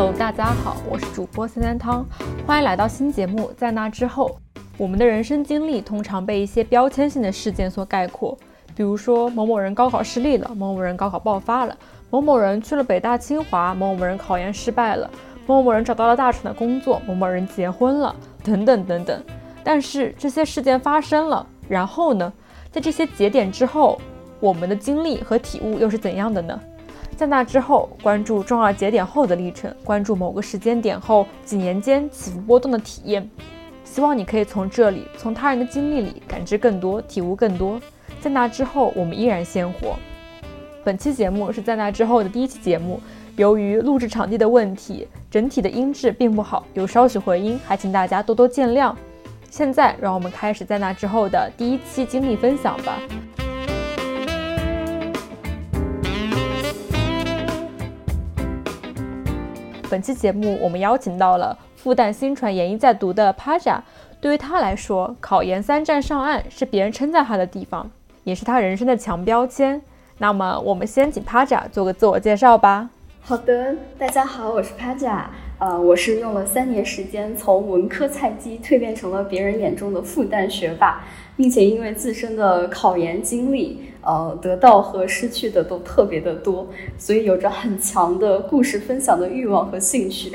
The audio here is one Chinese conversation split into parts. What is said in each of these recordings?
Hello，大家好，我是主播三三汤，欢迎来到新节目。在那之后，我们的人生经历通常被一些标签性的事件所概括，比如说某某人高考失利了，某某人高考爆发了，某某人去了北大清华，某某人考研失败了，某某人找到了大厂的工作，某某人结婚了，等等等等。但是这些事件发生了，然后呢？在这些节点之后，我们的经历和体悟又是怎样的呢？在那之后，关注重要节点后的历程，关注某个时间点后几年间起伏波动的体验。希望你可以从这里，从他人的经历里感知更多，体悟更多。在那之后，我们依然鲜活。本期节目是在那之后的第一期节目，由于录制场地的问题，整体的音质并不好，有少许回音，还请大家多多见谅。现在，让我们开始在那之后的第一期经历分享吧。本期节目，我们邀请到了复旦新传研一在读的 Paja。对于他来说，考研三战上岸是别人称赞他的地方，也是他人生的强标签。那么，我们先请 Paja 做个自我介绍吧。好的，大家好，我是 Paja。呃，我是用了三年时间，从文科菜鸡蜕变成了别人眼中的复旦学霸，并且因为自身的考研经历，呃，得到和失去的都特别的多，所以有着很强的故事分享的欲望和兴趣。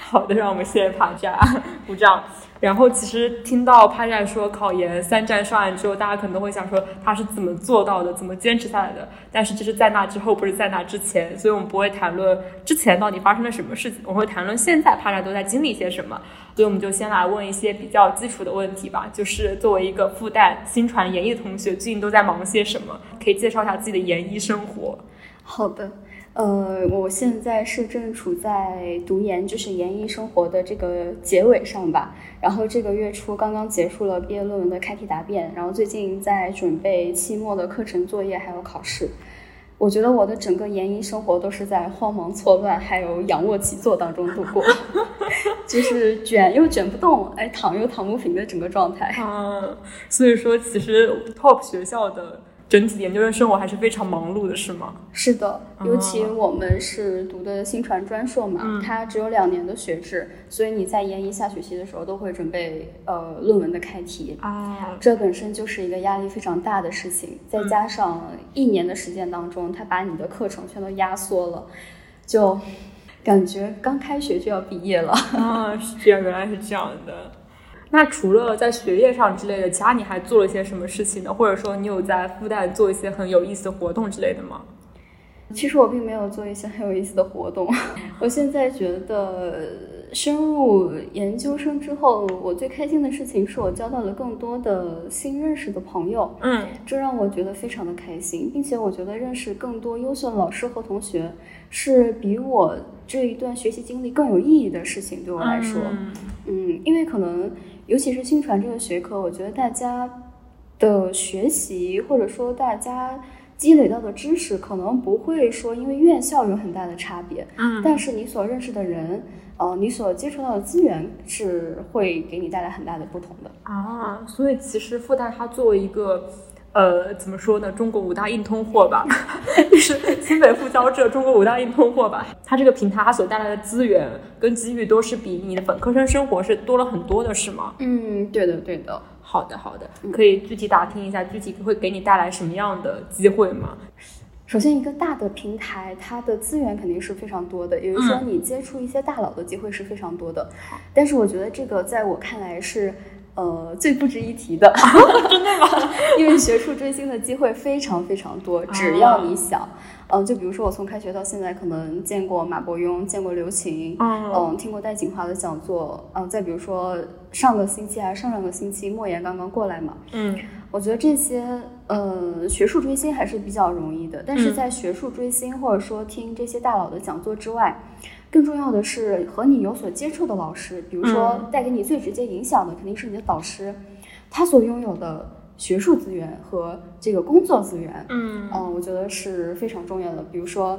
好的，让我们谢谢帕扎鼓掌。然后其实听到帕扎说考研三战上岸之后，大家可能会想说他是怎么做到的，怎么坚持下来的。但是这是在那之后，不是在那之前，所以我们不会谈论之前到底发生了什么事情，我会谈论现在帕扎都在经历些什么。所以我们就先来问一些比较基础的问题吧，就是作为一个复旦新传研一的同学，最近都在忙些什么？可以介绍一下自己的研一生活。好的。呃，我现在是正处在读研，就是研一生活的这个结尾上吧。然后这个月初刚刚结束了毕业论文的开题答辩，然后最近在准备期末的课程作业还有考试。我觉得我的整个研一生活都是在慌忙错乱，还有仰卧起坐当中度过，就是卷又卷不动，哎，躺又躺不平的整个状态。啊，所以说其实 top 学校的。整体研究生生活还是非常忙碌的，是吗？是的，尤其我们是读的新传专硕嘛，它只有两年的学制，所以你在研一下学期的时候都会准备呃论文的开题啊，这本身就是一个压力非常大的事情，再加上一年的时间当中，它把你的课程全都压缩了，就感觉刚开学就要毕业了啊！是这样，原来是这样的。那除了在学业上之类的，其他你还做了些什么事情呢？或者说你有在复旦做一些很有意思的活动之类的吗？其实我并没有做一些很有意思的活动。我现在觉得深入研究生之后，我最开心的事情是我交到了更多的新认识的朋友。嗯，这让我觉得非常的开心，并且我觉得认识更多优秀的老师和同学是比我这一段学习经历更有意义的事情。对我来说，嗯，因为可能。尤其是新传这个学科，我觉得大家的学习或者说大家积累到的知识，可能不会说因为院校有很大的差别，嗯，但是你所认识的人，呃，你所接触到的资源是会给你带来很大的不同的啊。所以其实复旦它作为一个。呃，怎么说呢？中国五大硬通货吧，就 是 新北复交这中国五大硬通货吧。它这个平台它所带来的资源跟机遇都是比你的本科生生活是多了很多的，是吗？嗯，对的，对的。好的，好的，可以具体打听一下，具体会给你带来什么样的机会吗？首先，一个大的平台，它的资源肯定是非常多的，也就是说，你接触一些大佬的机会是非常多的。但是，我觉得这个在我看来是。呃，最不值一提的，真的吗？因为学术追星的机会非常非常多，只要你想，嗯，就比如说我从开学到现在，可能见过马伯庸，见过刘琴，嗯，听过戴锦华的讲座，嗯，再比如说上个星期还是上上个星期，莫言刚刚过来嘛，嗯，我觉得这些，呃，学术追星还是比较容易的，但是在学术追星或者说听这些大佬的讲座之外。更重要的是和你有所接触的老师，比如说带给你最直接影响的肯定是你的导师，他所拥有的学术资源和这个工作资源，嗯嗯，我觉得是非常重要的。比如说，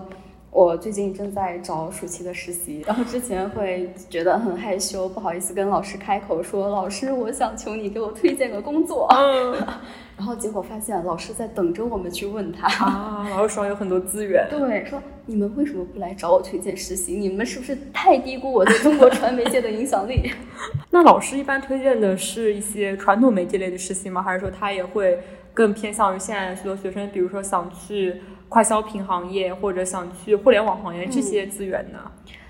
我最近正在找暑期的实习，然后之前会觉得很害羞，不好意思跟老师开口说：“老师，我想求你给我推荐个工作。” 然后结果发现老师在等着我们去问他啊，老师手上有很多资源。对，说你们为什么不来找我推荐实习？你们是不是太低估我在中国传媒界的影响力？那老师一般推荐的是一些传统媒体类的实习吗？还是说他也会更偏向于现在许多学生，比如说想去？快消品行业或者想去互联网行业这些资源呢？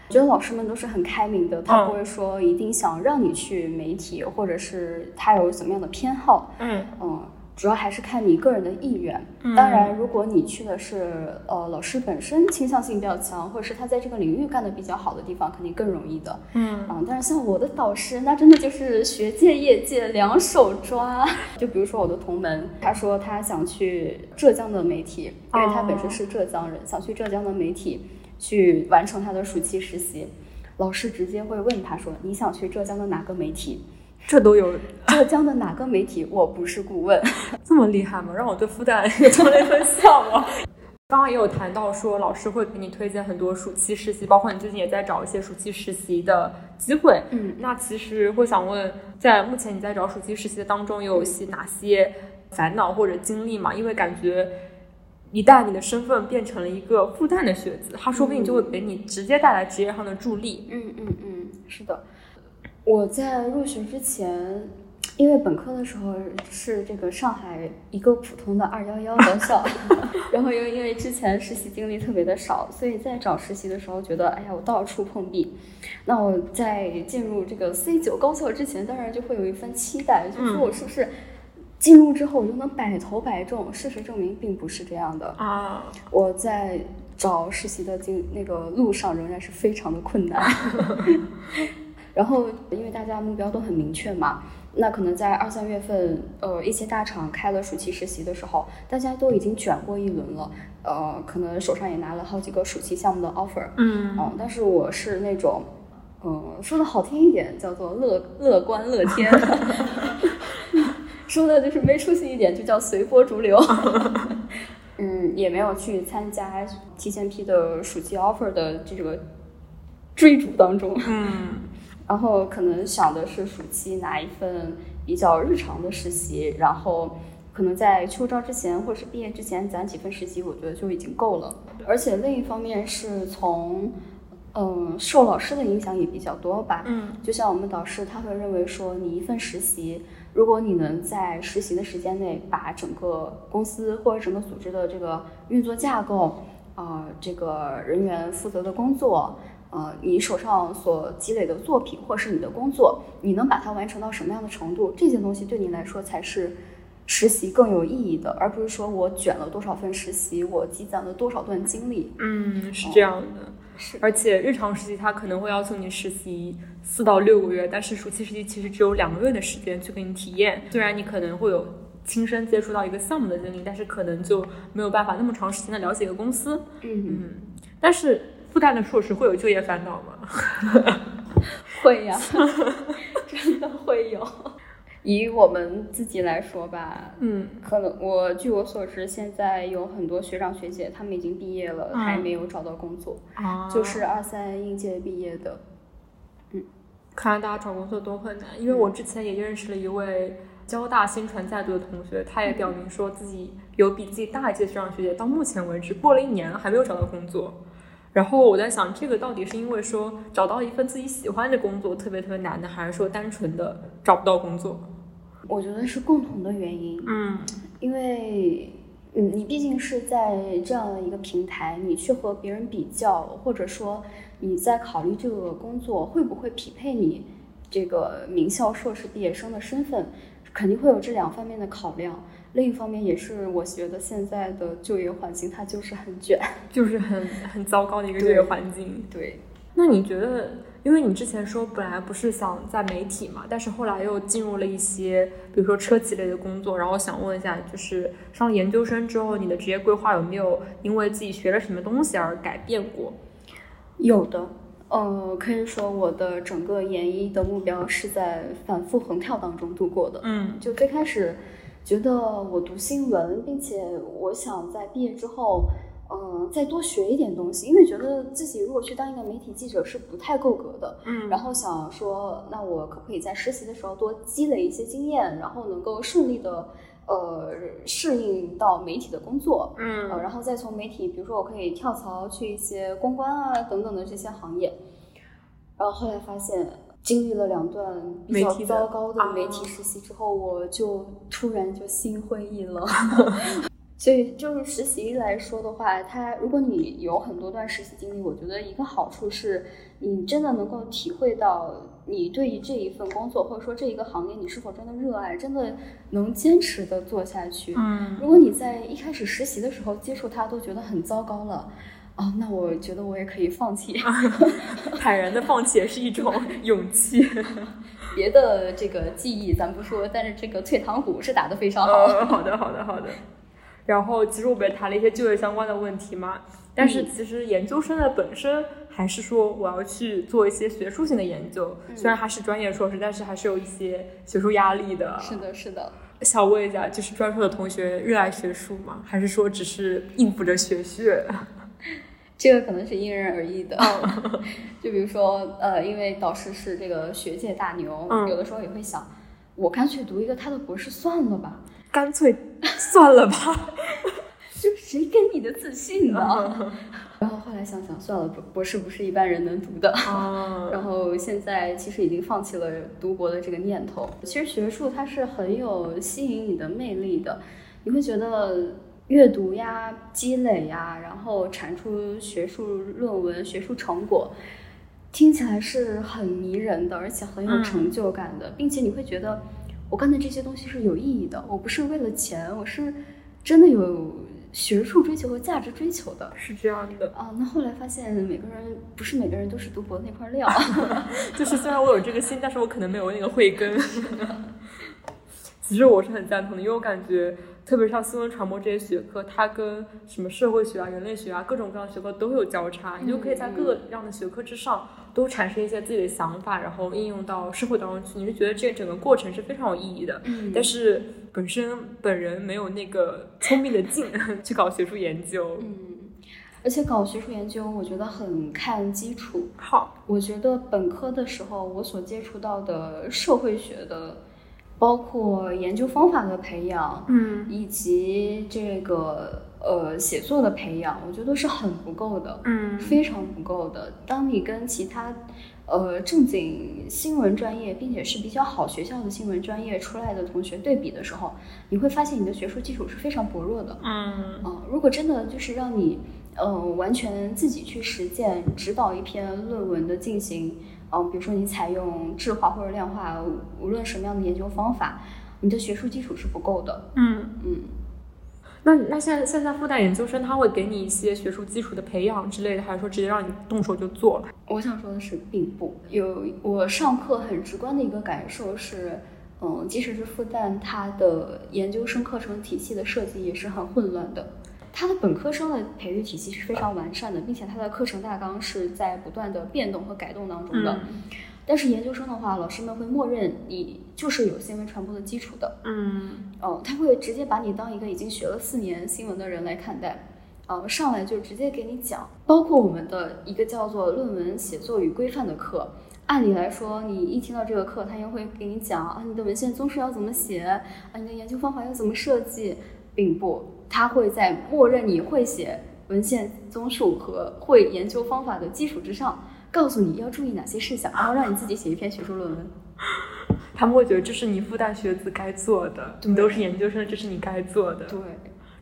我觉得老师们都是很开明的，他不会说一定想让你去媒体，或者是他有怎么样的偏好。嗯嗯。主要还是看你个人的意愿。当然，如果你去的是呃老师本身倾向性比较强，或者是他在这个领域干的比较好的地方，肯定更容易的。嗯嗯，但是像我的导师，那真的就是学界业界两手抓。就比如说我的同门，他说他想去浙江的媒体，因为他本身是浙江人，想去浙江的媒体去完成他的暑期实习。老师直接会问他说：“你想去浙江的哪个媒体？”这都有浙江的哪个媒体？我不是顾问，这么厉害吗？让我对复旦也做了一份向往。刚刚也有谈到说，老师会给你推荐很多暑期实习，包括你最近也在找一些暑期实习的机会。嗯，那其实会想问，在目前你在找暑期实习的当中，有些哪些烦恼或者经历吗？因为感觉一旦你的身份变成了一个复旦的学子，他说不定就会给你直接带来职业上的助力。嗯嗯嗯，是的。我在入学之前，因为本科的时候是这个上海一个普通的二幺幺高校，然后又因为之前实习经历特别的少，所以在找实习的时候觉得，哎呀，我到处碰壁。那我在进入这个 C 九高校之前，当然就会有一份期待，就说我是不是进入之后我就能百投百中？事实证明并不是这样的啊！我在找实习的经那个路上仍然是非常的困难。然后，因为大家目标都很明确嘛，那可能在二三月份，呃，一些大厂开了暑期实习的时候，大家都已经卷过一轮了，呃，可能手上也拿了好几个暑期项目的 offer，嗯，嗯，但是我是那种，嗯，说的好听一点叫做乐乐观乐天，说的就是没出息一点就叫随波逐流，嗯，也没有去参加提前批的暑期 offer 的这个追逐当中，嗯。然后可能想的是暑期拿一份比较日常的实习，然后可能在秋招之前或者是毕业之前攒几份实习，我觉得就已经够了。而且另一方面是从，嗯，受老师的影响也比较多吧。嗯，就像我们导师他会认为说，你一份实习，如果你能在实习的时间内把整个公司或者整个组织的这个运作架构，啊，这个人员负责的工作。呃，你手上所积累的作品，或是你的工作，你能把它完成到什么样的程度？这些东西对你来说才是实习更有意义的，而不是说我卷了多少份实习，我积攒了多少段经历。嗯，是这样的。是，而且日常实习它可能会要求你实习四到六个月，但是暑期实习其实只有两个月的时间去给你体验。虽然你可能会有亲身接触到一个项目的经历，但是可能就没有办法那么长时间的了解一个公司。嗯嗯，但是。复旦的硕士会有就业烦恼吗？会呀，真的会有。以我们自己来说吧，嗯，可能我据我所知，现在有很多学长学姐，他们已经毕业了，还没有找到工作，就是二三应届毕业的。嗯，看来大家找工作都很难。因为我之前也认识了一位交大新传在读的同学，他也表明说自己有比自己大一届学长学姐，到目前为止过了一年还没有找到工作。然后我在想，这个到底是因为说找到一份自己喜欢的工作特别特别难呢，还是说单纯的找不到工作？我觉得是共同的原因。嗯，因为嗯，你毕竟是在这样的一个平台，你去和别人比较，或者说你在考虑这个工作会不会匹配你这个名校硕士毕业生的身份，肯定会有这两方面的考量。另一方面，也是我觉得现在的就业环境它就是很卷，就是很很糟糕的一个就业环境。对，那你觉得，因为你之前说本来不是想在媒体嘛，但是后来又进入了一些，比如说车企类的工作，然后想问一下，就是上了研究生之后，你的职业规划有没有因为自己学了什么东西而改变过？有的，呃，可以说我的整个研一的目标是在反复横跳当中度过的。嗯，就最开始。觉得我读新闻，并且我想在毕业之后，嗯，再多学一点东西，因为觉得自己如果去当一个媒体记者是不太够格的。嗯然后想说，那我可不可以在实习的时候多积累一些经验，然后能够顺利的呃适应到媒体的工作。呃，嗯然后再从媒体，比如说我可以跳槽去一些公关啊等等的这些行业。然后后来发现，经历了两段比较糟糕的媒啊体实习之后，我就突然就心灰意冷。所以就是实习来说的话，它如果你有很多段实习经历，我觉得一个好处是你真的能够体会到你对于这一份工作或者说这一个行业你是否真的热爱，真的能坚持的做下去。嗯如果你在一开始实习的时候接触它都觉得很糟糕了，哦，那我觉得我也可以放弃。坦然的放弃也是一种勇气。别的这个技艺咱不说，但是这个退堂鼓是打得非常好。呃，好的，好的，好的。然后其实我们也谈了一些就业相关的问题嘛，但是其实研究生的本身还是说我要去做一些学术性的研究，虽然还是专业硕士，但是还是有一些学术压力的。是的，是的。想问一下，就是专硕的同学热爱学术吗？还是说只是应付着学学？这个可能是因人而异的，就比如说，呃，因为导师是这个学界大牛，嗯有的时候也会想，我干脆读一个他的博士算了吧，干脆算了吧。就谁给你的自信呢？然后后来想想，算了，博博士不是一般人能读的。啊，然后现在其实已经放弃了读博的这个念头。其实学术它是很有吸引你的魅力的，你会觉得阅读呀、积累呀，然后产出学术论文、学术成果，听起来是很迷人的，而且很有嗯成就感的，并且你会觉得我干的这些东西是有意义的，我不是为了钱，我是真的有学术追求和价值追求的。是这样的。啊，那后来发现每个人不是每个人都是读博那块料。就是虽然我有这个心，但是我可能没有那个慧根。其实我是很赞同的，因为我感觉，特别像新闻传播这些学科，它跟什么社会学啊、人类学啊各种各样的学科都会有交叉，你就可以在各个样的学科之上都产生一些自己的想法，然后应用到社会当中去。你就觉得这整个过程是非常有意义的。嗯但是本身本人没有那个聪明的劲去搞学术研究。嗯，而且搞学术研究，我觉得很看基础。好，我觉得本科的时候，我所接触到的社会学的，包括研究方法的培养，嗯以及这个呃写作的培养，我觉得是很不够的，嗯非常不够的。当你跟其他呃正经新闻专业，并且是比较好学校的新闻专业出来的同学对比的时候，你会发现你的学术基础是非常薄弱的。嗯嗯，如果真的就是让你，嗯、完全自己去实践指导一篇论文的进行，嗯、比如说你采用质化或者量化，无论什么样的研究方法，你的学术基础是不够的。嗯。嗯，那那现在现在复旦研究生他会给你一些学术基础的培养之类的，还是说直接让你动手就做了？我想说的是，并不有我上课很直观的一个感受是，嗯，即使是复旦，它的研究生课程体系的设计也是很混乱的。它的本科生的培育体系是非常完善的，并且他的课程大纲是在不断的变动和改动当中的。但是研究生的话，老师们会默认你就是有新闻传播的基础的，嗯哦，他会直接把你当一个已经学了四年新闻的人来看待，呃，上来就直接给你讲，包括我们的一个叫做论文写作与规范的课。按理来说，你一听到这个课，他又会给你讲啊，你的文献综述要怎么写，啊，你的研究方法要怎么设计，并不，他会在默认你会写文献综述和会研究方法的基础之上，告诉你要注意哪些事项，然后让你自己写一篇学术论文。他们会觉得这是你复旦学子该做的，你都是研究生，这是你该做的。对，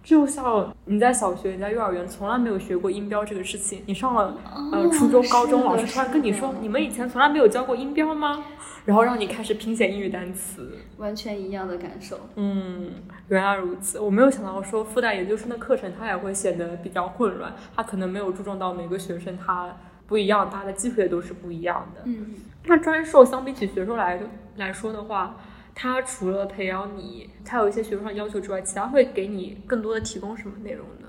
就像你在小学、你在幼儿园从来没有学过音标这个事情，你上了呃初中、高中，老师突然跟你说你们以前从来没有教过音标吗？然后让你开始拼写英语单词。完全一样的感受。嗯，原来如此。我没有想到说复旦研究生的课程它也会显得比较混乱，它可能没有注重到每个学生他不一样，他的机会也都是不一样的。嗯。那专硕相比起学硕来来说的话，它除了培养你，它有一些学术上要求之外，其他会给你更多的提供什么内容呢？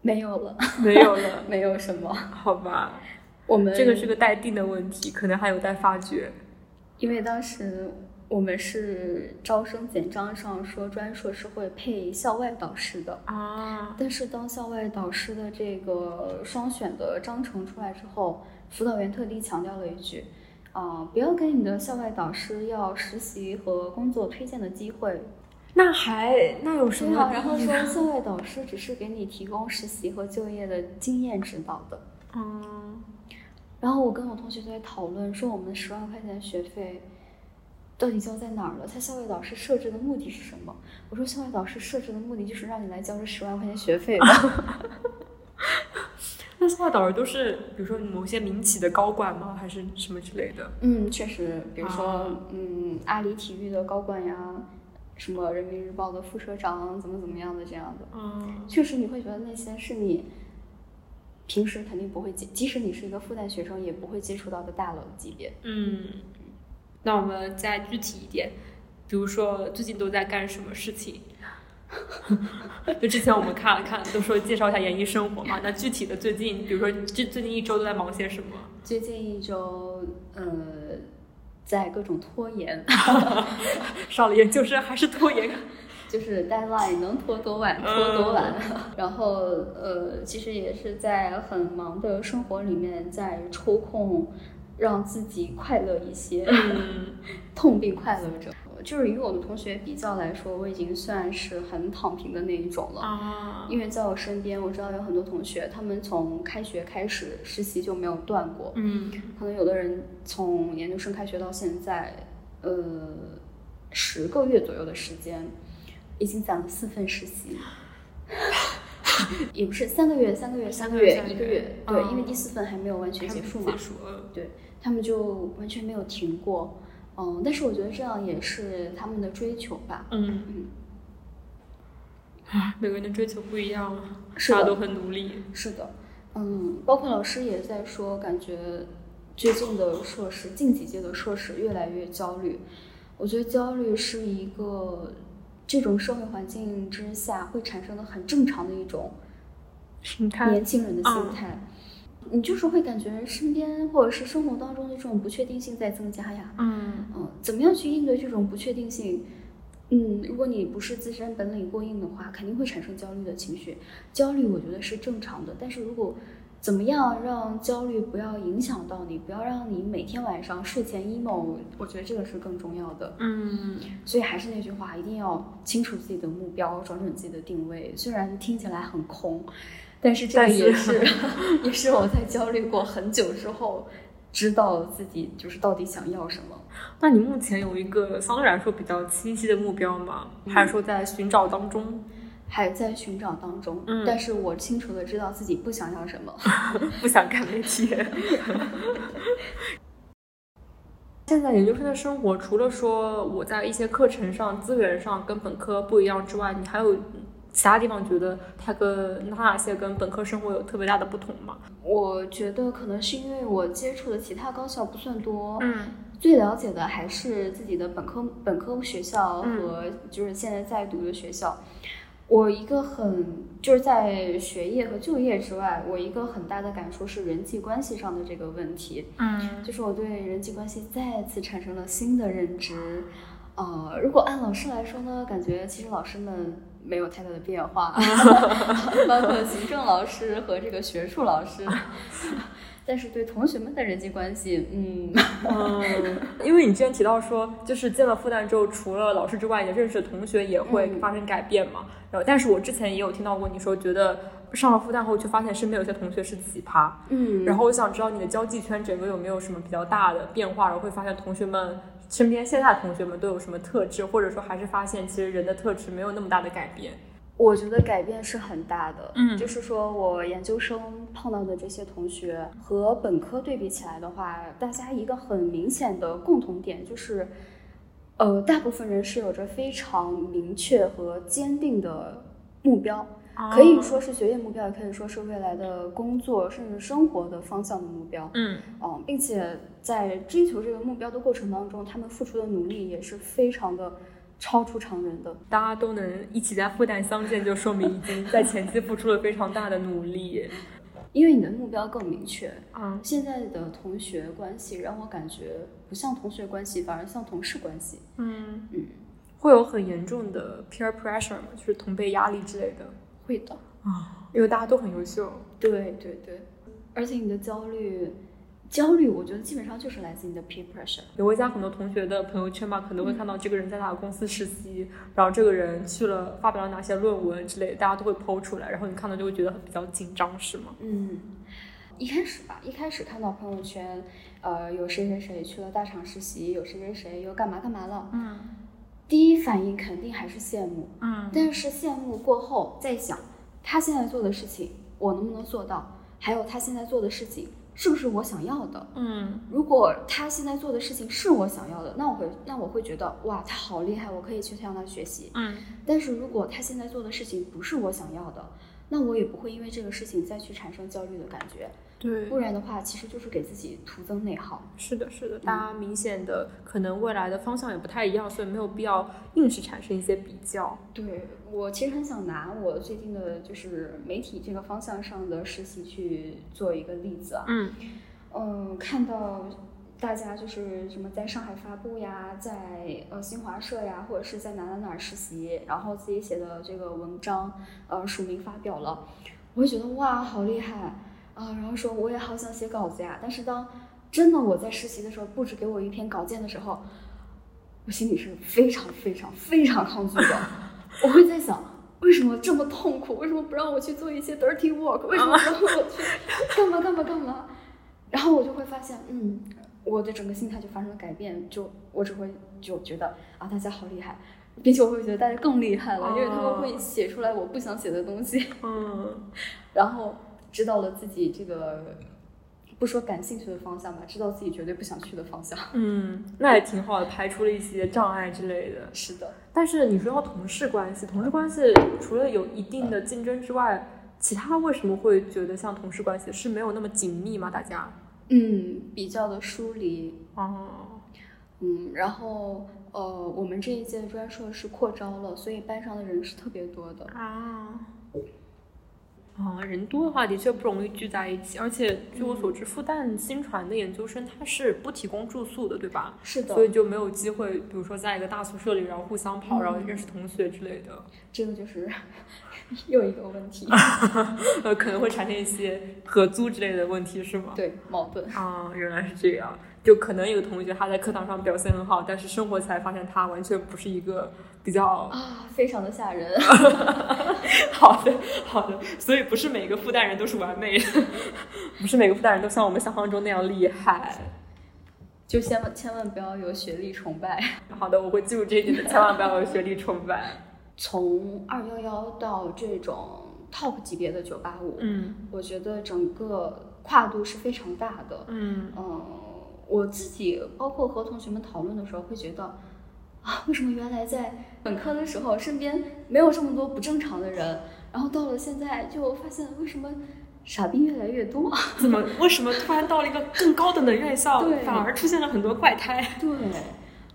没有了，没有了，没有什么。好吧，我们这个是个待定的问题，可能还有待发掘。因为当时我们是招生简章上说专硕是会配校外导师的啊，但是当校外导师的这个双选的章程出来之后，辅导员特地强调了一句，啊，不要给你的校外导师要实习和工作推荐的机会。那还那有什么？然后说校外导师只是给你提供实习和就业的经验指导的。嗯，然后我跟我同学在讨论说，我们十万块钱学费。到底交在哪儿了？他校外导师设置的目的是什么？我说校外导师设置的目的就是让你来交这十万块钱学费的。那校外导师都是比如说某些民企的高管吗？还是什么之类的？嗯，确实，比如说嗯，阿里体育的高管呀，什么人民日报的副社长，怎么怎么样的这样的。嗯，确实你会觉得那些是你平时肯定不会接，即使你是一个复旦学生，也不会接触到的大佬级别。嗯。那我们再具体一点，比如说最近都在干什么事情？就之前我们看了看，都说介绍一下演艺生活嘛。那具体的最近，比如说最最近一周都在忙些什么？最近一周，呃，在各种拖延。上了研究生还是拖延？就是 deadline 能拖多晚拖多晚。然后呃，其实也是在很忙的生活里面在抽空。让自己快乐一些，嗯痛并快乐着。就是与我的同学比较来说，我已经算是很躺平的那一种了。啊，因为在我身边，我知道有很多同学，他们从开学开始实习就没有断过。嗯，可能有的人从研究生开学到现在，呃，十个月左右的时间，已经攒了四份实习。也不是三个月，三个月，三个月，一个月。对，因为第四份还没有完全结束嘛。结束，对。他们就完全没有停过，嗯，但是我觉得这样也是他们的追求吧。嗯嗯。啊，每个人的追求不一样，大家都很努力。是的，嗯，包括老师也在说，感觉最近的硕士，近几届的硕士越来越焦虑。我觉得焦虑是一个这种社会环境之下会产生的很正常的一种年轻人的心态。你就是会感觉身边或者是生活当中的这种不确定性在增加呀，嗯嗯，怎么样去应对这种不确定性？嗯，如果你不是自身本领过硬的话，肯定会产生焦虑的情绪。焦虑我觉得是正常的，但是如果怎么样让焦虑不要影响到你，不要让你每天晚上睡前 emo，我觉得这个是更重要的。嗯，所以还是那句话，一定要清楚自己的目标，找准自己的定位。虽然听起来很空。但是这个也是，也是我在焦虑过很久之后，知道自己就是到底想要什么。那你目前有一个相对来说比较清晰的目标吗？还是说在寻找当中？还在寻找当中。嗯。但是我清楚的知道自己不想要什么，不想干媒体。现在研究生的生活，除了说我在一些课程上、资源上跟本科不一样之外，你还有？其他地方觉得它跟那些跟本科生活有特别大的不同吗？我觉得可能是因为我接触的其他高校不算多，嗯，最了解的还是自己的本科本科学校和就是现在在读的学校。我一个很就是在学业和就业之外，我一个很大的感受是人际关系上的这个问题，嗯，就是我对人际关系再次产生了新的认知。呃，如果按老师来说呢，感觉其实老师们。没有太大的变化，包括行政老师和这个学术老师，但是对同学们的人际关系，嗯嗯，因为你之前提到说，就是进了复旦之后，除了老师之外，你认识的同学也会发生改变嘛。然后，但是我之前也有听到过你说，觉得上了复旦后，却发现身边有些同学是奇葩。嗯，然后我想知道你的交际圈整个有没有什么比较大的变化，然后会发现同学们。身边现在同学们都有什么特质，或者说还是发现其实人的特质没有那么大的改变？我觉得改变是很大的，嗯，就是说我研究生碰到的这些同学和本科对比起来的话，大家一个很明显的共同点就是，呃，大部分人是有着非常明确和坚定的目标。可以说是学业目标，也可以说是未来的工作甚至生活的方向的目标。嗯，哦，并且在追求这个目标的过程当中，他们付出的努力也是非常的超出常人的。大家都能一起在复旦相见，就说明已经在前期付出了非常大的努力。因为你的目标更明确。啊现在的同学关系让我感觉不像同学关系，反而像同事关系。嗯嗯，会有很严重的 peer pressure 吗？就是同辈压力之类的会的。啊，因为大家都很优秀。对对对，而且你的焦虑，焦虑，我觉得基本上就是来自你的 peer pressure。也会加很多同学的朋友圈嘛，可能会看到这个人在哪个公司实习，然后这个人去了发表了哪些论文之类的，大家都会剖出来，然后你看到就会觉得比较紧张，是吗？嗯，一开始吧，一开始看到朋友圈，呃，有谁谁谁去了大厂实习，有谁谁谁又干嘛干嘛了，嗯第一反应肯定还是羡慕。嗯但是羡慕过后再想，他现在做的事情我能不能做到？还有他现在做的事情是不是我想要的？嗯如果他现在做的事情是我想要的，那我会那我会觉得哇，他好厉害，我可以去向他学习。嗯但是如果他现在做的事情不是我想要的，那我也不会因为这个事情再去产生焦虑的感觉。对不然的话，其实就是给自己徒增内耗。是的，是的，大家明显的可能未来的方向也不太一样，所以没有必要硬是产生一些比较。对我其实很想拿我最近的就是媒体这个方向上的实习去做一个例子啊。嗯嗯，看到大家就是什么在上海发布呀，在呃新华社呀，或者是在哪哪哪实习，然后自己写的这个文章呃署名发表了，我会觉得哇好厉害啊，然后说我也好想写稿子呀，但是当真的我在实习的时候布置给我一篇稿件的时候，我心里是非常非常非常抗拒的，我会在想。为什么这么痛苦？为什么不让我去做一些 dirty work？为什么不让我去 干嘛干嘛干嘛？然后我就会发现，嗯，我的整个心态就发生了改变，就我只会就觉得啊，大家好厉害，并且我会觉得大家更厉害了，因为他们会写出来我不想写的东西，嗯 然后知道了自己这个不说感兴趣的方向吧，知道自己绝对不想去的方向。嗯，那也挺好的，排除了一些障碍之类的。是的，但是你说到同事关系，同事关系除了有一定的竞争之外，其他为什么会觉得像同事关系是没有那么紧密吗？大家？嗯，比较的疏离，哦，嗯，然后呃，我们这一届专硕是扩招了，所以班上的人是特别多的。啊。啊，人多的话的确不容易聚在一起，而且据我所知，复旦新传的研究生他是不提供住宿的，对吧？是的所，以就没有机会，比如说在一个大宿舍里，然后互相跑，嗯然后认识同学之类的，这个就是又一个问题，呃，可能会产生一些合租之类的问题，是吗？对矛盾。啊，原来是这样。就可能有同学他在课堂上表现很好，但是生活起来发现他完全不是一个比较啊，非常的吓人。好的好的，所以不是每个复旦人都是完美的，不是每个复旦人都像我们想象中那样厉害。就千万千万不要有学历崇拜。好的，我会记住这一点的，千万不要有学历崇拜。从二幺幺到这种 top 级别的九八五，嗯我觉得整个跨度是非常大的。嗯嗯，我自己包括和同学们讨论的时候，会觉得啊，为什么原来在本科的时候身边没有这么多不正常的人，然后到了现在就发现为什么傻逼越来越多？怎么为什么突然到了一个更高等的院校，对反而出现了很多怪胎？对，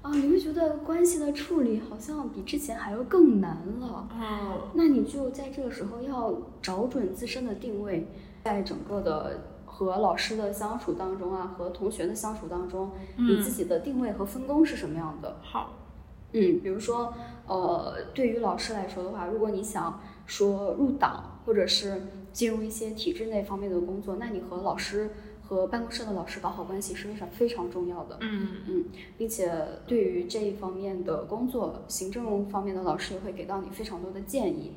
啊，你会觉得关系的处理好像比之前还要更难了。哦，那你就在这个时候要找准自身的定位，在整个的和老师的相处当中啊，和同学的相处当中，你自己的定位和分工是什么样的？好，嗯，比如说，呃，对于老师来说的话，如果你想说入党，或者是进入一些体制内方面的工作，那你和老师和办公室的老师搞好关系是非常非常重要的。嗯嗯，并且对于这一方面的工作，行政方面的老师也会给到你非常多的建议。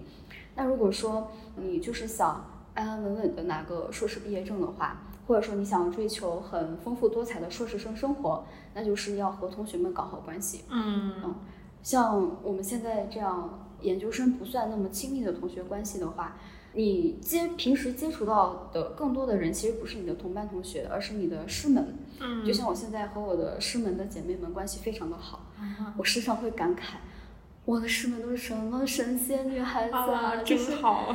那如果说你就是想安安稳稳的拿个硕士毕业证的话，或者说你想追求很丰富多彩的硕士生生活，那就是要和同学们搞好关系。嗯像我们现在这样研究生不算那么亲密的同学关系的话，你接平时接触到的更多的人，其实不是你的同班同学，而是你的师门。嗯就像我现在和我的师门的姐妹们关系非常的好，我时常会感慨，我的师门都是什么神仙女孩子啊，就是真好。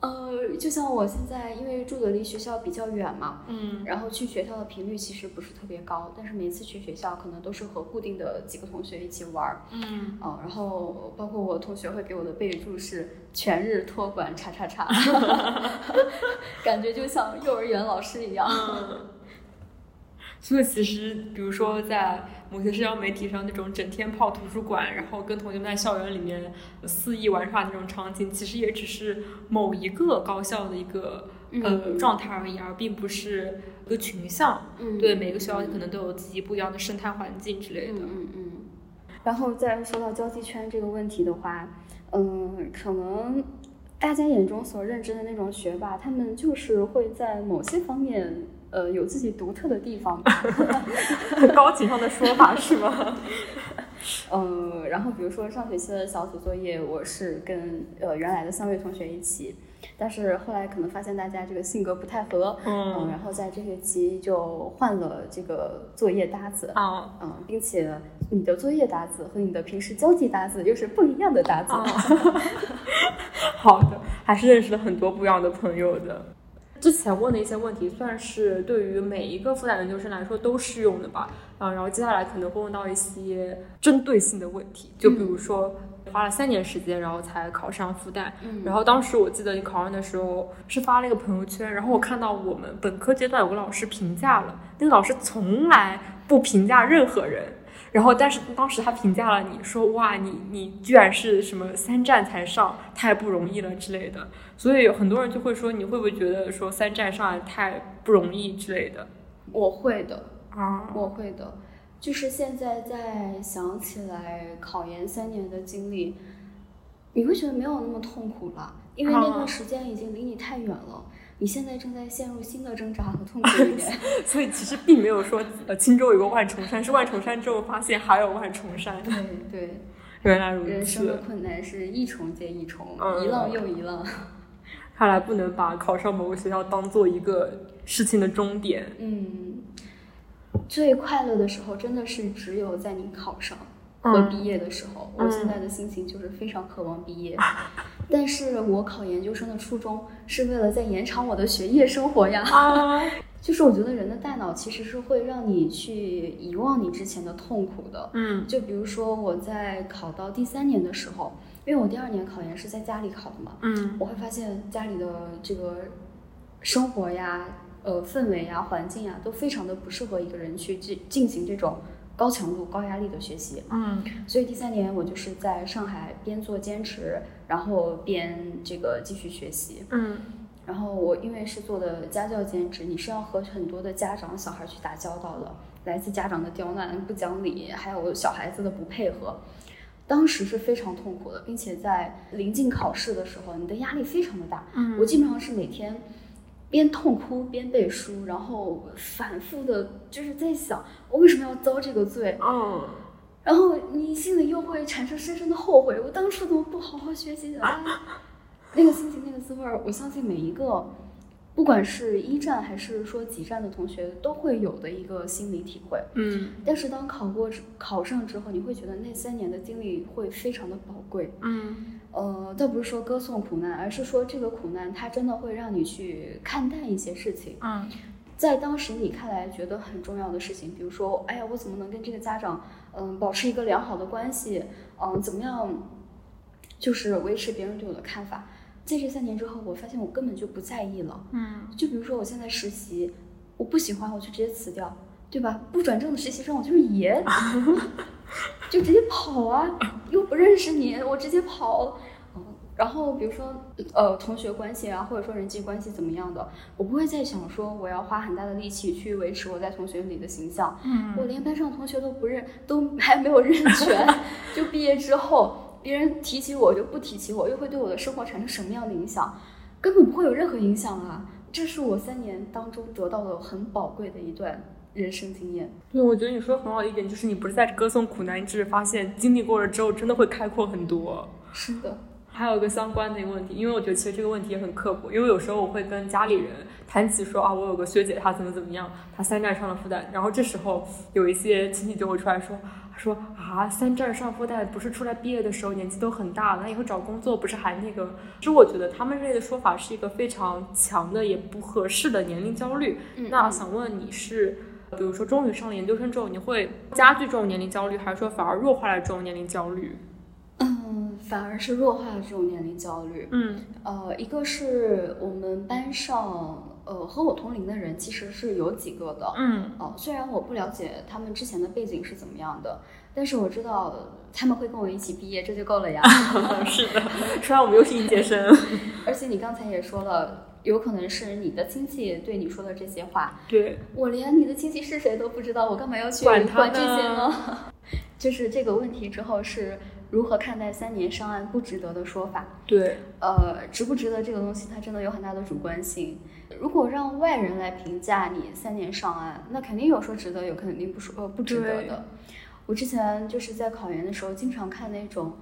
呃，就像我现在因为住的离学校比较远嘛，嗯然后去学校的频率其实不是特别高，但是每次去学校可能都是和固定的几个同学一起玩儿，嗯，哦、然后包括我同学会给我的备注是全日托管叉叉叉，感觉就像幼儿园老师一样。所以其实，比如说在某些社交媒体上那种整天泡图书馆，然后跟同学们在校园里面肆意玩耍那种场景，其实也只是某一个高校的一个呃嗯状态而已，而并不是一个群像。嗯对，每个学校可能都有自己不一样的生态环境之类的。嗯嗯嗯。然后再说到交际圈这个问题的话，嗯，可能大家眼中所认知的那种学霸，他们就是会在某些方面，呃，有自己独特的地方吧。很 高情商的说法是吗？嗯，然后比如说上学期的小组作业，我是跟呃原来的三位同学一起，但是后来可能发现大家这个性格不太合，嗯然后在这学期就换了这个作业搭子，啊嗯，并且你的作业搭子和你的平时交际搭子又是不一样的搭子。啊，好的，还是认识了很多不一样的朋友的。之前问的一些问题，算是对于每一个复旦研究生来说都适用的吧。啊，然后接下来可能会问到一些针对性的问题，就比如说花了三年时间，然后才考上复旦。嗯然后当时我记得你考上的时候是发了一个朋友圈，然后我看到我们本科阶段有个老师评价了，那个老师从来不评价任何人。然后，但是当时他评价了你说哇，你你居然是什么三战才上，太不容易了之类的。所以很多人就会说，你会不会觉得说三战上来太不容易之类的我会的，啊？我会的。就是现在再想起来考研三年的经历，你会觉得没有那么痛苦了，因为那啊段时间已经离你太远了。你现在正在陷入新的挣扎和痛苦里面。所以其实并没有说呃轻舟有个万重山，是万重山之后发现还有万重山。对对，原来如此人生的，困难是一重接一重，嗯一浪又一浪。看来不能把考上某个学校当做一个事情的终点。嗯，最快乐的时候真的是只有在你考上和毕业的时候。嗯我现在的心情就是非常渴望毕业，但是我考研究生的初衷是为了在延长我的学业生活呀。啊，就是我觉得人的大脑其实是会让你去遗忘你之前的痛苦的。嗯就比如说我在考到第三年的时候，因为我第二年考研是在家里考的嘛，嗯我会发现家里的这个生活呀、呃氛围呀、环境呀，都非常的不适合一个人去进进行这种高强度、高压力的学习。嗯所以第三年我就是在上海边做兼职，然后边这个继续学习。嗯然后我因为是做的家教兼职，你是要和很多的家长、小孩去打交道的，来自家长的刁难、不讲理，还有小孩子的不配合。当时是非常痛苦的，并且在临近考试的时候，你的压力非常的大。嗯我基本上是每天边痛哭边背书，然后反复的就是在想，我为什么要遭这个罪？嗯然后你心里又会产生深深的后悔，我当初怎么不好好学习啊？那个心情，那个滋味儿，我相信每一个，不管是一战还是说几战的同学都会有的一个心理体会。嗯但是当考过之考上之后，你会觉得那三年的经历会非常的宝贵。嗯呃，倒不是说歌颂苦难，而是说这个苦难它真的会让你去看淡一些事情。嗯在当时你看来觉得很重要的事情，比如说，哎呀，我怎么能跟这个家长，嗯，保持一个良好的关系，嗯，怎么样，就是维持别人对我的看法。在这三年之后，我发现我根本就不在意了。嗯就比如说我现在实习，我不喜欢我就直接辞掉，对吧？不转正的实习生我就是爷，就直接跑啊，又不认识你，我直接跑。嗯然后比如说呃同学关系啊，或者说人际关系怎么样的，我不会再想说我要花很大的力气去维持我在同学里的形象。嗯我连班上的同学都不认，都 还没有认全，就毕业之后，别人提起我就不提起我，又会对我的生活产生什么样的影响？根本不会有任何影响啊！这是我三年当中得到的很宝贵的一段人生经验。对，我觉得你说的很好的一点就是你不是在歌颂苦难，你只是发现经历过了之后，真的会开阔很多。是的，还有一个相关的一个问题，因为我觉得其实这个问题也很刻薄，因为有时候我会跟家里人谈起说啊，我有个学姐她怎么怎么样，她三战上了复旦，然后这时候有一些亲戚就会出来说，说啊，三战上复旦不是出来毕业的时候年纪都很大了，那以后找工作不是还那个？其实我觉得他们这类的说法是一个非常强的也不合适的年龄焦虑。那想问你是，比如说终于上了研究生之后，你会加剧这种年龄焦虑，还是说反而弱化了这种年龄焦虑？嗯，反而是弱化了这种年龄焦虑。嗯，呃，一个是我们班上。呃，和我同龄的人其实是有几个的，嗯，哦，虽然我不了解他们之前的背景是怎么样的，但是我知道他们会跟我一起毕业，这就够了呀。是的，虽然我们又是应届生，而且你刚才也说了，有可能是你的亲戚对你说的这些话，对我连你的亲戚是谁都不知道，我干嘛要去管这些呢？就是这个问题之后是。如何看待三年上岸不值得的说法？对，呃，值不值得这个东西，它真的有很大的主观性。如果让外人来评价你三年上岸，那肯定有说值得，有肯定不说呃不值得的。我之前就是在考研的时候，经常看那种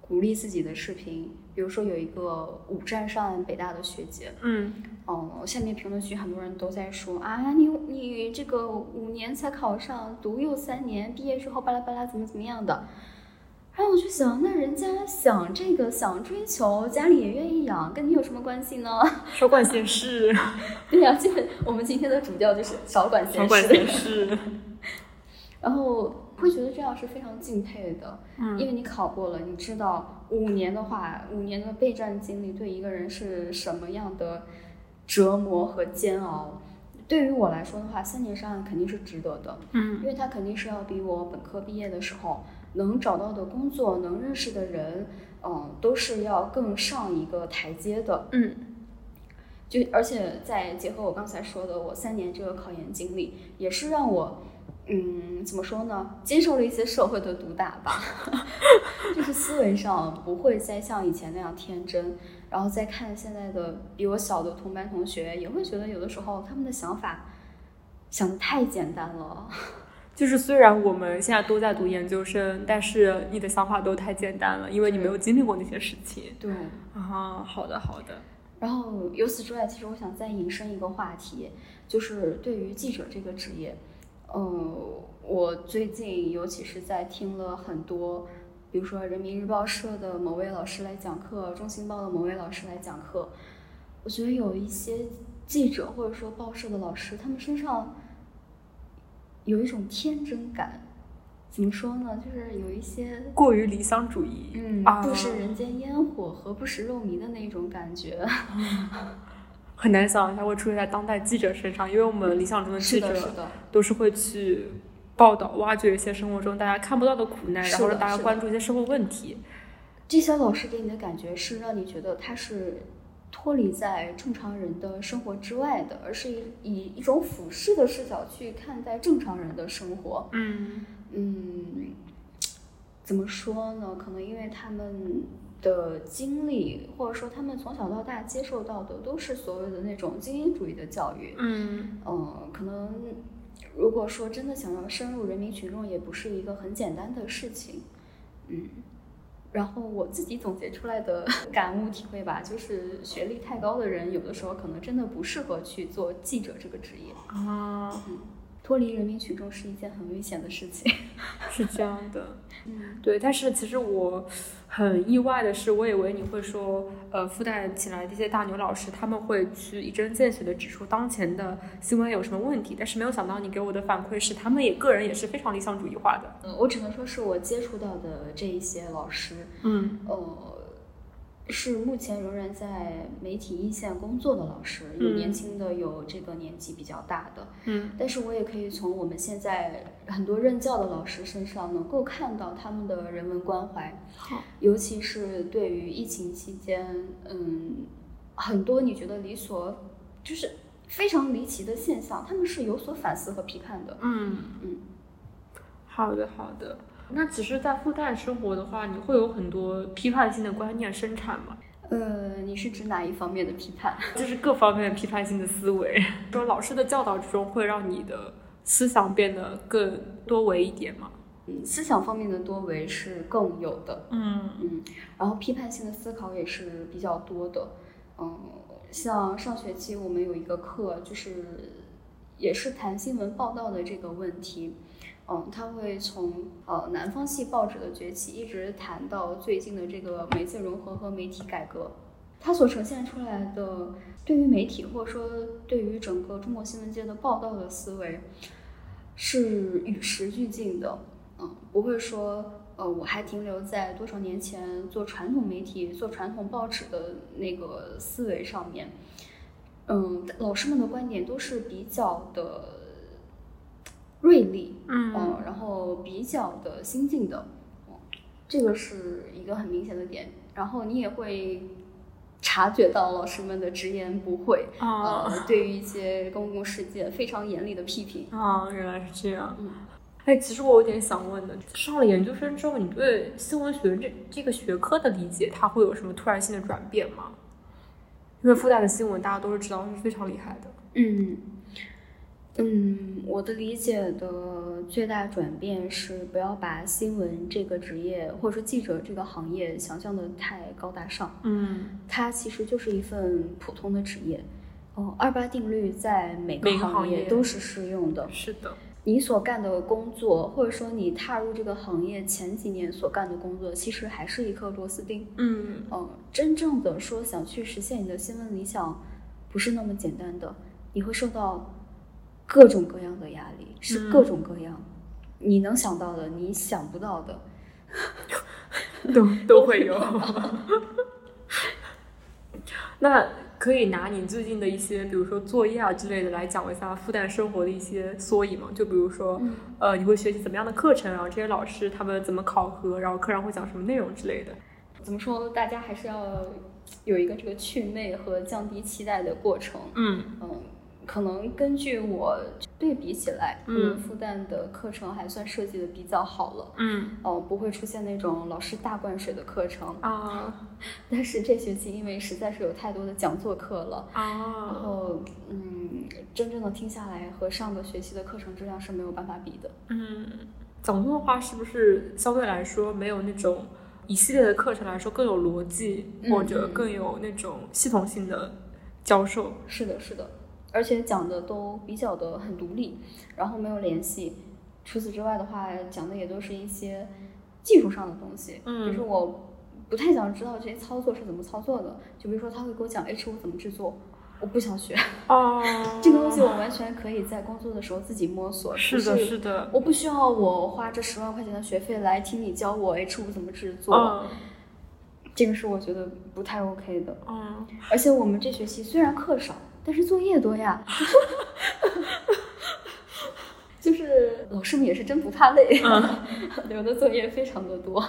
鼓励自己的视频，比如说有一个五战上岸北大的学姐，嗯，哦，下面评论区很多人都在说啊，你你这个五年才考上，读又三年，毕业之后巴拉巴拉怎么怎么样的。然后我就想，那人家想这个想追求，家里也愿意养，跟你有什么关系呢？少管闲事。对呀，基本我们今天的主调就是少管闲事。少管闲事。然后会觉得这样是非常敬佩的，嗯，因为你考过了，你知道五年的话，五年的备战经历对一个人是什么样的折磨和煎熬。对于我来说的话，三年上岸肯定是值得的，嗯，因为他肯定是要比我本科毕业的时候。能找到的工作，能认识的人，嗯，都是要更上一个台阶的。嗯，就而且再结合我刚才说的，我三年这个考研经历，也是让我，嗯，怎么说呢？接受了一些社会的毒打吧，就是思维上不会再像以前那样天真。然后再看现在的比我小的同班同学，也会觉得有的时候他们的想法想的太简单了。就是虽然我们现在都在读研究生，但是你的想法都太简单了，因为你没有经历过那些事情。对啊，好的好的。然后由此之外，其实我想再引申一个话题，就是对于记者这个职业，呃，我最近尤其是在听了很多，比如说人民日报社的某位老师来讲课，中新报的某位老师来讲课，我觉得有一些记者或者说报社的老师，他们身上。有一种天真感，怎么说呢？就是有一些过于理想主义，嗯，不食人间烟火，何不食肉糜的那种感觉，很难想象会出现在当代记者身上，因为我们理想中的记者都是会去报道、挖掘一些生活中大家看不到的苦难，然后让大家关注一些社会问题。这些老师给你的感觉是让你觉得他是。脱离在正常人的生活之外的，而是以以一种俯视的视角去看待正常人的生活。嗯嗯，怎么说呢？可能因为他们的经历，或者说他们从小到大接受到的都是所谓的那种精英主义的教育。嗯嗯，可能如果说真的想要深入人民群众，也不是一个很简单的事情。嗯。然后我自己总结出来的 感悟体会吧，就是学历太高的人，有的时候可能真的不适合去做记者这个职业啊。嗯，脱离人民群众是一件很危险的事情。是这样的。嗯，对。但是其实我。很意外的是，我以为你会说，呃，复旦请来的一些大牛老师，他们会去一针见血的指出当前的新闻有什么问题，但是没有想到你给我的反馈是，他们也个人也是非常理想主义化的。嗯，我只能说是我接触到的这一些老师，嗯，呃。是目前仍然在媒体一线工作的老师，有年轻的，有这个年纪比较大的。嗯，但是我也可以从我们现在很多任教的老师身上，能够看到他们的人文关怀。好，尤其是对于疫情期间，嗯，很多你觉得理所就是非常离奇的现象，他们是有所反思和批判的。嗯嗯，好的好的。那其实，在复旦生活的话，你会有很多批判性的观念生产吗？呃，你是指哪一方面的批判？就是各方面的批判性的思维。说老师的教导之中，会让你的思想变得更多维一点吗？嗯，思想方面的多维是更有的。嗯嗯，然后批判性的思考也是比较多的。嗯，像上学期我们有一个课，就是也是谈新闻报道的这个问题。嗯，他会从呃南方系报纸的崛起，一直谈到最近的这个媒介融合和媒体改革。他所呈现出来的对于媒体或者说对于整个中国新闻界的报道的思维，是与时俱进的。嗯，不会说呃我还停留在多少年前做传统媒体、做传统报纸的那个思维上面。嗯，老师们的观点都是比较的锐利，嗯然后比较的新进的，嗯这个是一个很明显的点。然后你也会察觉到老师们的直言不讳，啊呃，对于一些公共事件非常严厉的批评。啊，原来是这样。嗯哎，其实我有点想问的，上了研究生之后，你对新闻学这这个学科的理解，它会有什么突然性的转变吗？因为复旦的新闻大家都是知道是非常厉害的。嗯嗯，我的理解的最大转变是不要把新闻这个职业或者说记者这个行业想象的太高大上。嗯它其实就是一份普通的职业。哦，二八定律在每个行行业都是适用的。是的。你所干的工作，或者说你踏入这个行业前几年所干的工作，其实还是一颗螺丝钉。嗯嗯，真正的说想去实现你的新闻理想，不是那么简单的，你会受到各种各样的压力，是各种各样，你能想到的，你想不到的。都都会有。那可以拿你最近的一些，比如说作业啊之类的来讲一下复旦生活的一些缩影吗？就比如说，嗯呃，你会学习怎么样的课程啊？这些老师他们怎么考核？然后课上会讲什么内容之类的？怎么说？大家还是要有一个这个祛魅和降低期待的过程。嗯嗯，可能根据我对比起来，嗯复旦的课程还算设计的比较好了。嗯哦、不会出现那种老师大灌水的课程。啊 但是这学期因为实在是有太多的讲座课了啊，然啊后嗯，真正的听下来和上个学期的课程质量是没有办法比的。嗯，讲座的话是不是相对来说没有那种一系列的课程来说更有逻辑，嗯或者嗯更有那种系统性的教授？是的，是的，而且讲的都比较的很独立，然后没有联系。除此之外的话，讲的也都是一些技术上的东西，嗯就是我不太想知道这些操作是怎么操作的。就比如说他会给我讲 H 五怎么制作，我不想学。哦，这个东西我完全可以在工作的时候自己摸索。是的，是是的，我不需要我花这十万块钱的学费来听你教我 H 五怎么制作，嗯这个是我觉得不太 OK 的。嗯。而且我们这学期虽然课少，但是作业多呀。就是老师们也是真不怕累，有的作业非常的多，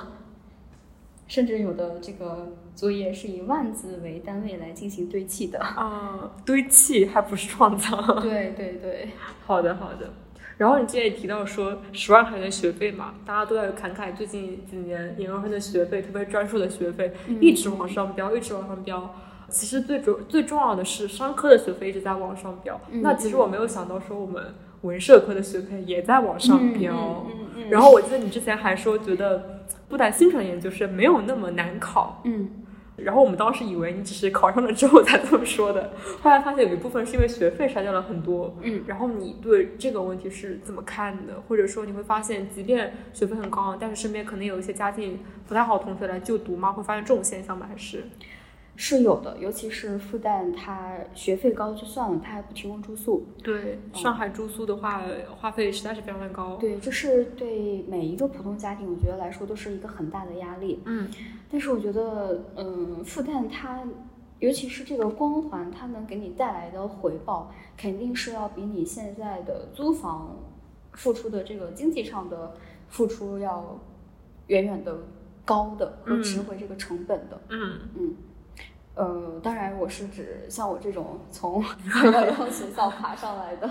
甚至有的这个作业是以万字为单位来进行堆砌的。啊，堆砌还不是创造。对对对，好的，好的。然后你之前也提到说十万块钱学费嘛，大家都在侃侃最近几年研究生的学费，特别专硕的学费、嗯一直往上飙，一直往上飙。其实最主最重要的是商科的学费一直在往上飙。嗯那其实我没有想到说我们文社科的学费也在往上飙。然后我记得你之前还说觉得复旦新传研究生没有那么难考，嗯然后我们当时以为你只是考上了之后才这么说的，后来发现有一部分是因为学费筛掉了很多。嗯然后你对这个问题是怎么看的？或者说你会发现，即便学费很高，但是身边可能有一些家境不太好的同学来就读吗？会发现这种现象吗？还是是有的，尤其是复旦，它学费高就算了，它还不提供住宿。对上海住宿的话，花费实在是非常的高。对，这是对每一个普通家庭，我觉得来说都是一个很大的压力。嗯但是我觉得，嗯，复旦它，尤其是这个光环，它能给你带来的回报，肯定是要比你现在的租房付出的这个经济上的付出要远远的高的和值回这个成本的。嗯嗯，呃，当然我是指像我这种从幺幺幺学校爬上来的。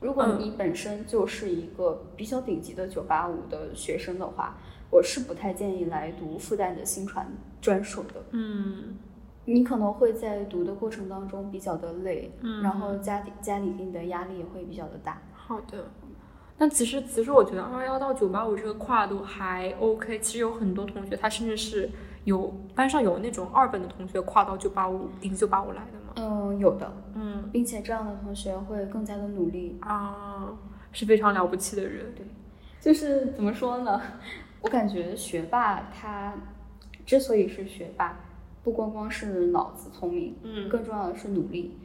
如果你本身就是一个比较顶级的九八五的学生的话，我是不太建议来读复旦的新传专硕的。嗯你可能会在读的过程当中比较的累，嗯然后家里家里给你的压力也会比较的大。好的。但其实，其实我觉得二幺幺到九八五这个跨度还 OK。其实有很多同学，他甚至是有班上有那种二本的同学跨到九八五、顶九八五来的吗。嗯，有的，嗯并且这样的同学会更加的努力。啊，是非常了不起的人。对，就是怎么说呢？我感觉学霸他之所以是学霸，不光光是脑子聪明，嗯更重要的是努力。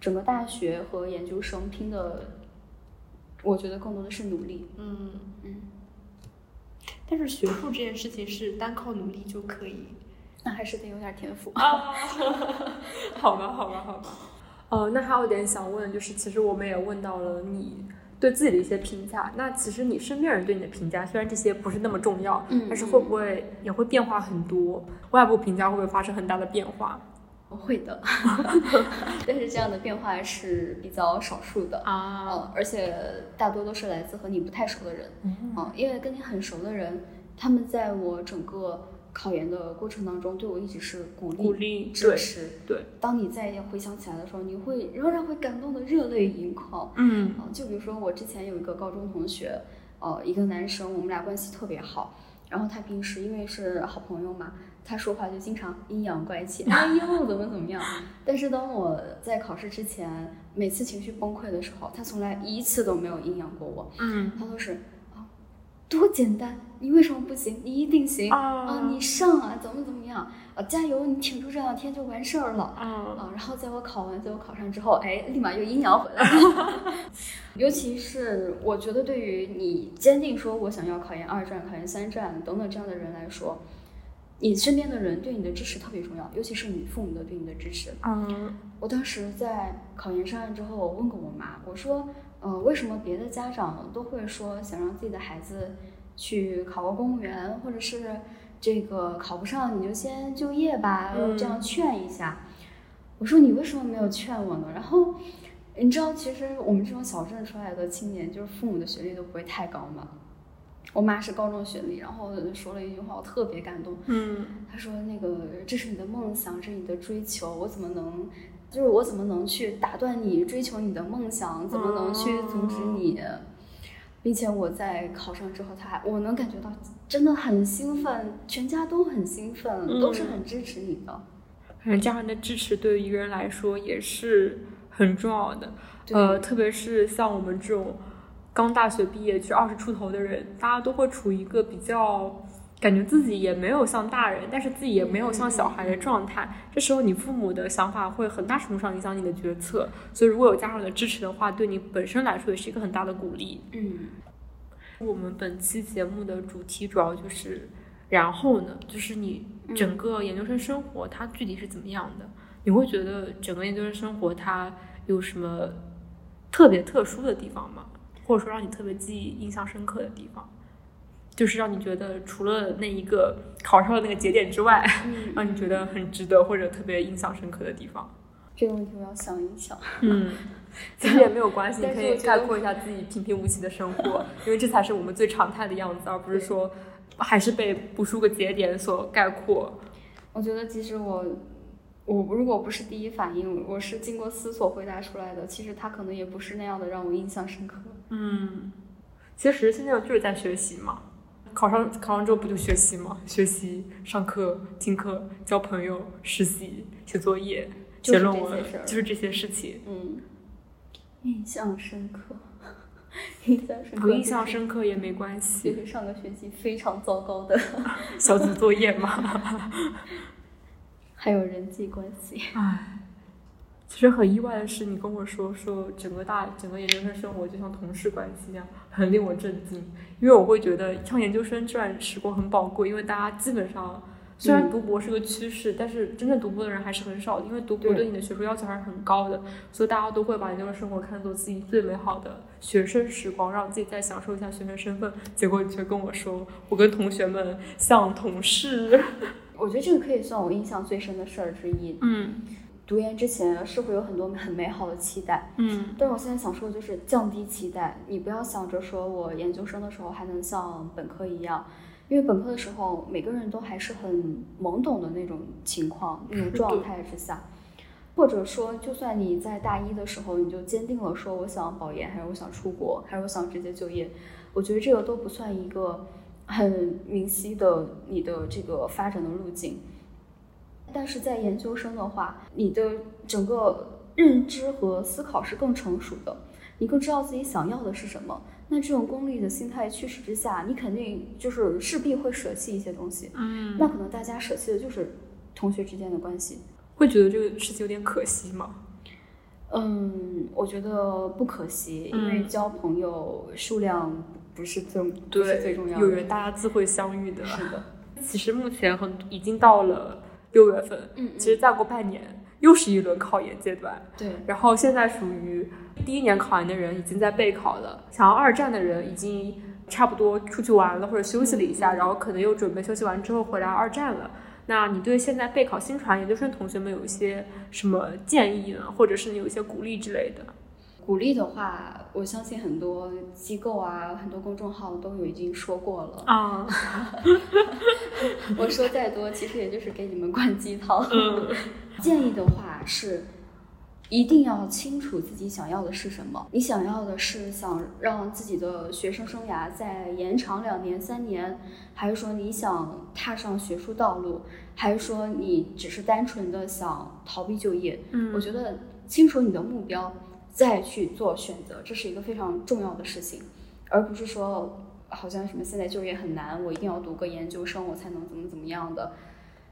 整个大学和研究生拼的，我觉得更多的是努力。嗯嗯，但是学术这件事情是单靠努力就可以。那还是得有点天赋。啊，好吧，好吧，好吧。呃，那还有点想问，就是其实我们也问到了你对自己的一些评价。那其实你身边人对你的评价，虽然这些不是那么重要，嗯但是会不会也会变化很多？外部评价会不会发生很大的变化？会的，但是这样的变化是比较少数的。啊，嗯，而且大多都是来自和你不太熟的人。嗯嗯，因为跟你很熟的人，他们在我整个考研的过程当中，对我一直是鼓励、鼓励，支持。对，当你再回想起来的时候，你会仍然会感动的热泪盈眶。嗯啊，就比如说我之前有一个高中同学，呃，一个男生，我们俩关系特别好。然后他平时因为是好朋友嘛，他说话就经常阴阳怪气，哎呦怎么怎么样。但是当我在考试之前，每次情绪崩溃的时候，他从来一次都没有阴阳过我，嗯他都是啊，多简单，你为什么不行？你一定行啊你上啊，怎么怎么样啊，加油，你挺住这两天就完事儿了。啊啊，然后在我考完，在我考上之后，哎，立马又阴阳回来了。尤其是我觉得，对于你坚定说我想要考研二战、考研三战等等这样的人来说，你身边的人对你的支持特别重要，尤其是你父母的对你的支持。嗯我当时在考研上岸之后，我问过我妈，我说，呃，为什么别的家长都会说想让自己的孩子去考个公务员，或者是这个考不上你就先就业吧，嗯这样劝一下。我说你为什么没有劝我呢？然后你知道，其实我们这种小镇出来的青年，就是父母的学历都不会太高嘛。我妈是高中学历，然后说了一句话，我特别感动。嗯她说：“那个，这是你的梦想，这是你的追求，我怎么能，就是我怎么能去打断你追求你的梦想？怎么能去阻止你？并且我在考上之后，她还我能感觉到真的很兴奋，全家都很兴奋，都是很支持你的。反正家人的支持对于一个人来说也是很重要的。呃，特别是像我们这种刚大学毕业就二十出头的人，大家都会处于一个比较感觉自己也没有像大人，但是自己也没有像小孩的状态。这时候你父母的想法会很大程度上影响你的决策，所以如果有家长的支持的话，对你本身来说也是一个很大的鼓励。嗯我们本期节目的主题主要就是，然后呢，就是你整个研究生生活它具体是怎么样的？你会觉得整个研究生生活它有什么特别特殊的地方吗？或者说让你特别记忆、印象深刻的地方？就是让你觉得除了那一个考上的那个节点之外，嗯，让你觉得很值得或者特别印象深刻的地方。这个问题我要想一想。嗯，其实也没有关系，你可以概括一下自己平平无奇的生活，因为这才是我们最常态的样子，而不是说还是被无数个节点所概括。我觉得即使我。我如果不是第一反应，我是经过思索回答出来的。其实他可能也不是那样的让我印象深刻。嗯，其实现在就是在学习嘛，考上考上之后不就学习嘛？学习、上课、听课、交朋友、实习、写作业、写论文这些事儿，就是这些事情。嗯，印象深刻，印象深刻，不印象深刻也没关就系，是上个学期非常糟糕的，小组作业嘛。还有人际关系。唉，其实很意外的是，你跟我说说整个大整个研究生生活就像同事关系一样，很令我震惊。因为我会觉得上研究生这段时光很宝贵，因为大家基本上虽然读博是个趋势，但是真正读博的人还是很少的，因为读博对你的学术要求还是很高的，所以大家都会把研究生生活看作自己最美好的学生时光，让自己再享受一下学生身份。结果你却跟我说，我跟同学们像同事。我觉得这个可以算我印象最深的事儿之一。嗯读研之前是会有很多很美好的期待，嗯但是我现在想说的就是降低期待。你不要想着说我研究生的时候还能像本科一样，因为本科的时候每个人都还是很懵懂的那种情况、那种 状态之下。或者说，就算你在大一的时候你就坚定了说我想保研，还是我想出国，还是我想直接就业，我觉得这个都不算一个很明晰的你的这个发展的路径。但是在研究生的话，你的整个认知和思考是更成熟的，你更知道自己想要的是什么。那这种功利的心态驱使之下，你肯定就是势必会舍弃一些东西。嗯，那可能大家舍弃的就是同学之间的关系。会觉得这个事情有点可惜吗？嗯，我觉得不可惜，因为交朋友数量不是最不是最重要的，有缘大家自会相遇的。是的，其实目前很已经到了六月份，嗯，其实再过半年又是一轮考研阶段。对，然后现在属于第一年考研的人已经在备考了，想要二战的人已经差不多出去玩了或者休息了一下，然后可能又准备休息完之后回来二战了。那你对现在备考新传研究生同学们有一些什么建议呢？或者是你有一些鼓励之类的？鼓励的话，我相信很多机构啊，很多公众号都有已经说过了啊。我说再多，其实也就是给你们灌鸡汤。嗯，建议的话是。一定要清楚自己想要的是什么。你想要的是想让自己的学生生涯再延长两年、三年，还是说你想踏上学术道路，还是说你只是单纯的想逃避就业？嗯，我觉得清楚你的目标，再去做选择，这是一个非常重要的事情，而不是说好像什么现在就业很难，我一定要读个研究生，我才能怎么怎么样的。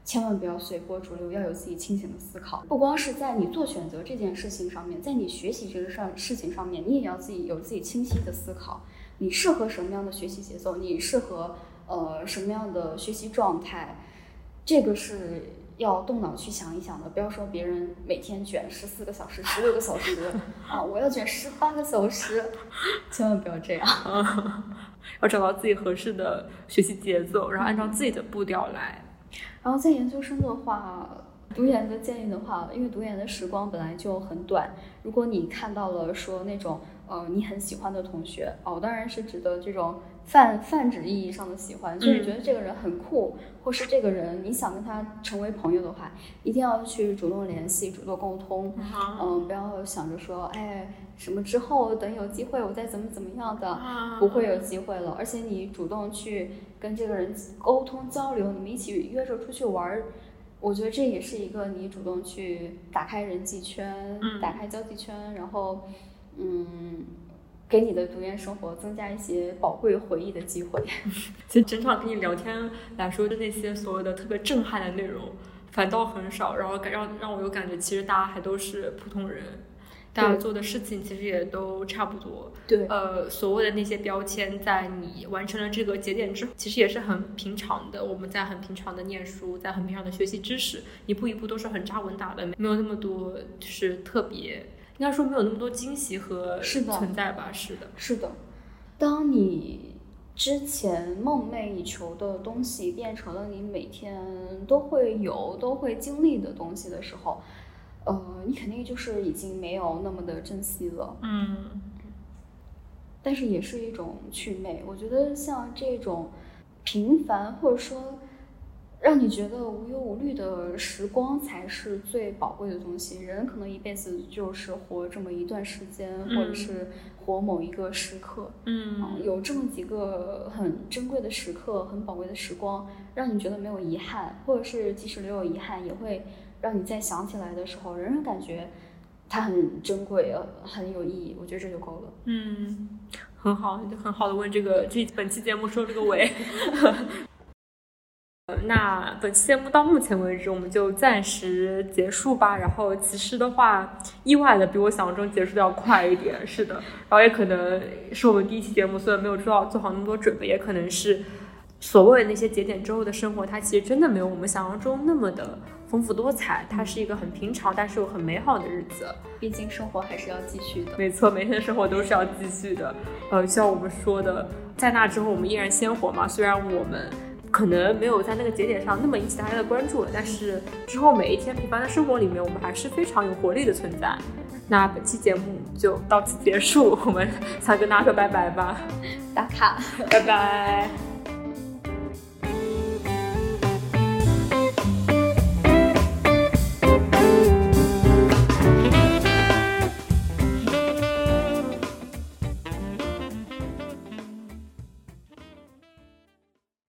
千万不要随波逐流，要有自己清醒的思考。不光是在你做选择这件事情上面，在你学习这个事事情上面，你也要自己有自己清晰的思考。你适合什么样的学习节奏？你适合呃什么样的学习状态？这个是要动脑去想一想的。不要说别人每天卷十四个小时、十六个小时啊，我要卷十八个小时，千万不要这样。要找到自己合适的学习节奏，然后按照自己的步调来。然后在研究生的话，读研的建议的话，因为读研的时光本来就很短，如果你看到了说那种呃你很喜欢的同学，哦，当然是指的这种泛泛指意义上的喜欢，就是觉得这个人很酷，或是这个人你想跟他成为朋友的话，一定要去主动联系，主动沟通，嗯，不要想着说，哎，什么之后等有机会我再怎么怎么样的，不会有机会了，而且你主动去。跟这个人沟通交流，你们一起约着出去玩儿，我觉得这也是一个你主动去打开人际圈、打开交际圈，然后，嗯，给你的读研生活增加一些宝贵回忆的机会。其实整场跟你聊天来说，的那些所谓的特别震撼的内容反倒很少，然后感让让我有感觉，其实大家还都是普通人。大家做的事情其实也都差不多。对，呃，所谓的那些标签，在你完成了这个节点之后，其实也是很平常的。我们在很平常的念书，在很平常的学习知识，一步一步都是很扎稳打的，没有那么多就是特别，应该说没有那么多惊喜和存在吧？是的，是的。当你之前梦寐以求的东西变成了你每天都会有、都会经历的东西的时候。呃，你肯定就是已经没有那么的珍惜了，嗯，但是也是一种趣味。我觉得像这种平凡或者说让你觉得无忧无虑的时光，才是最宝贵的东西。人可能一辈子就是活这么一段时间，或者是活某一个时刻，嗯，有这么几个很珍贵的时刻，很宝贵的时光，让你觉得没有遗憾，或者是即使留有遗憾，也会。让你在想起来的时候，仍然感觉它很珍贵，很有意义。我觉得这就够了。嗯，很好，就很好的问这个这本期节目收这个尾。那本期节目到目前为止，我们就暂时结束吧。然后其实的话，意外的比我想象中结束的要快一点。是的，然后也可能是我们第一期节目，虽然没有做好做好那么多准备，也可能是所谓的那些节点之后的生活，它其实真的没有我们想象中那么的。丰富多彩，它是一个很平常，但是又很美好的日子。毕竟生活还是要继续的。没错，每天的生活都是要继续的。呃，像我们说的，在那之后我们依然鲜活嘛。虽然我们可能没有在那个节点上那么引起大家的关注了，但是之后每一天平凡的生活里面，我们还是非常有活力的存在。那本期节目就到此结束，我们想跟大家说拜拜吧，打卡，拜拜。